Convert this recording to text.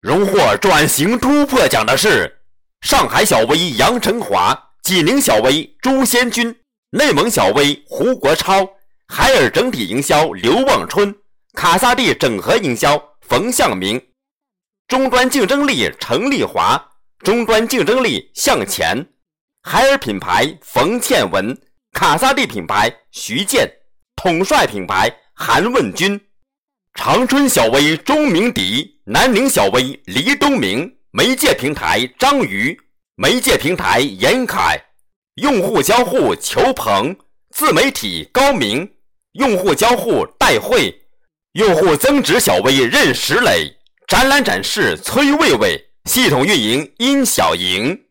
荣获转型突破奖的是上海小微杨成华、济宁小微朱先军、内蒙小微胡国超、海尔整体营销刘望春、卡萨帝整合营销冯向明。终端竞争力程丽华，终端竞争力向前。海尔品牌冯倩文，卡萨帝品牌徐健，统帅品牌韩问军。长春小微钟明迪，南宁小微黎东明，媒介平台张瑜，媒介平台严凯，用户交互裘鹏，自媒体高明，用户交互戴慧，用户增值小微任石磊。展览展示崔卫卫，系统运营殷小莹。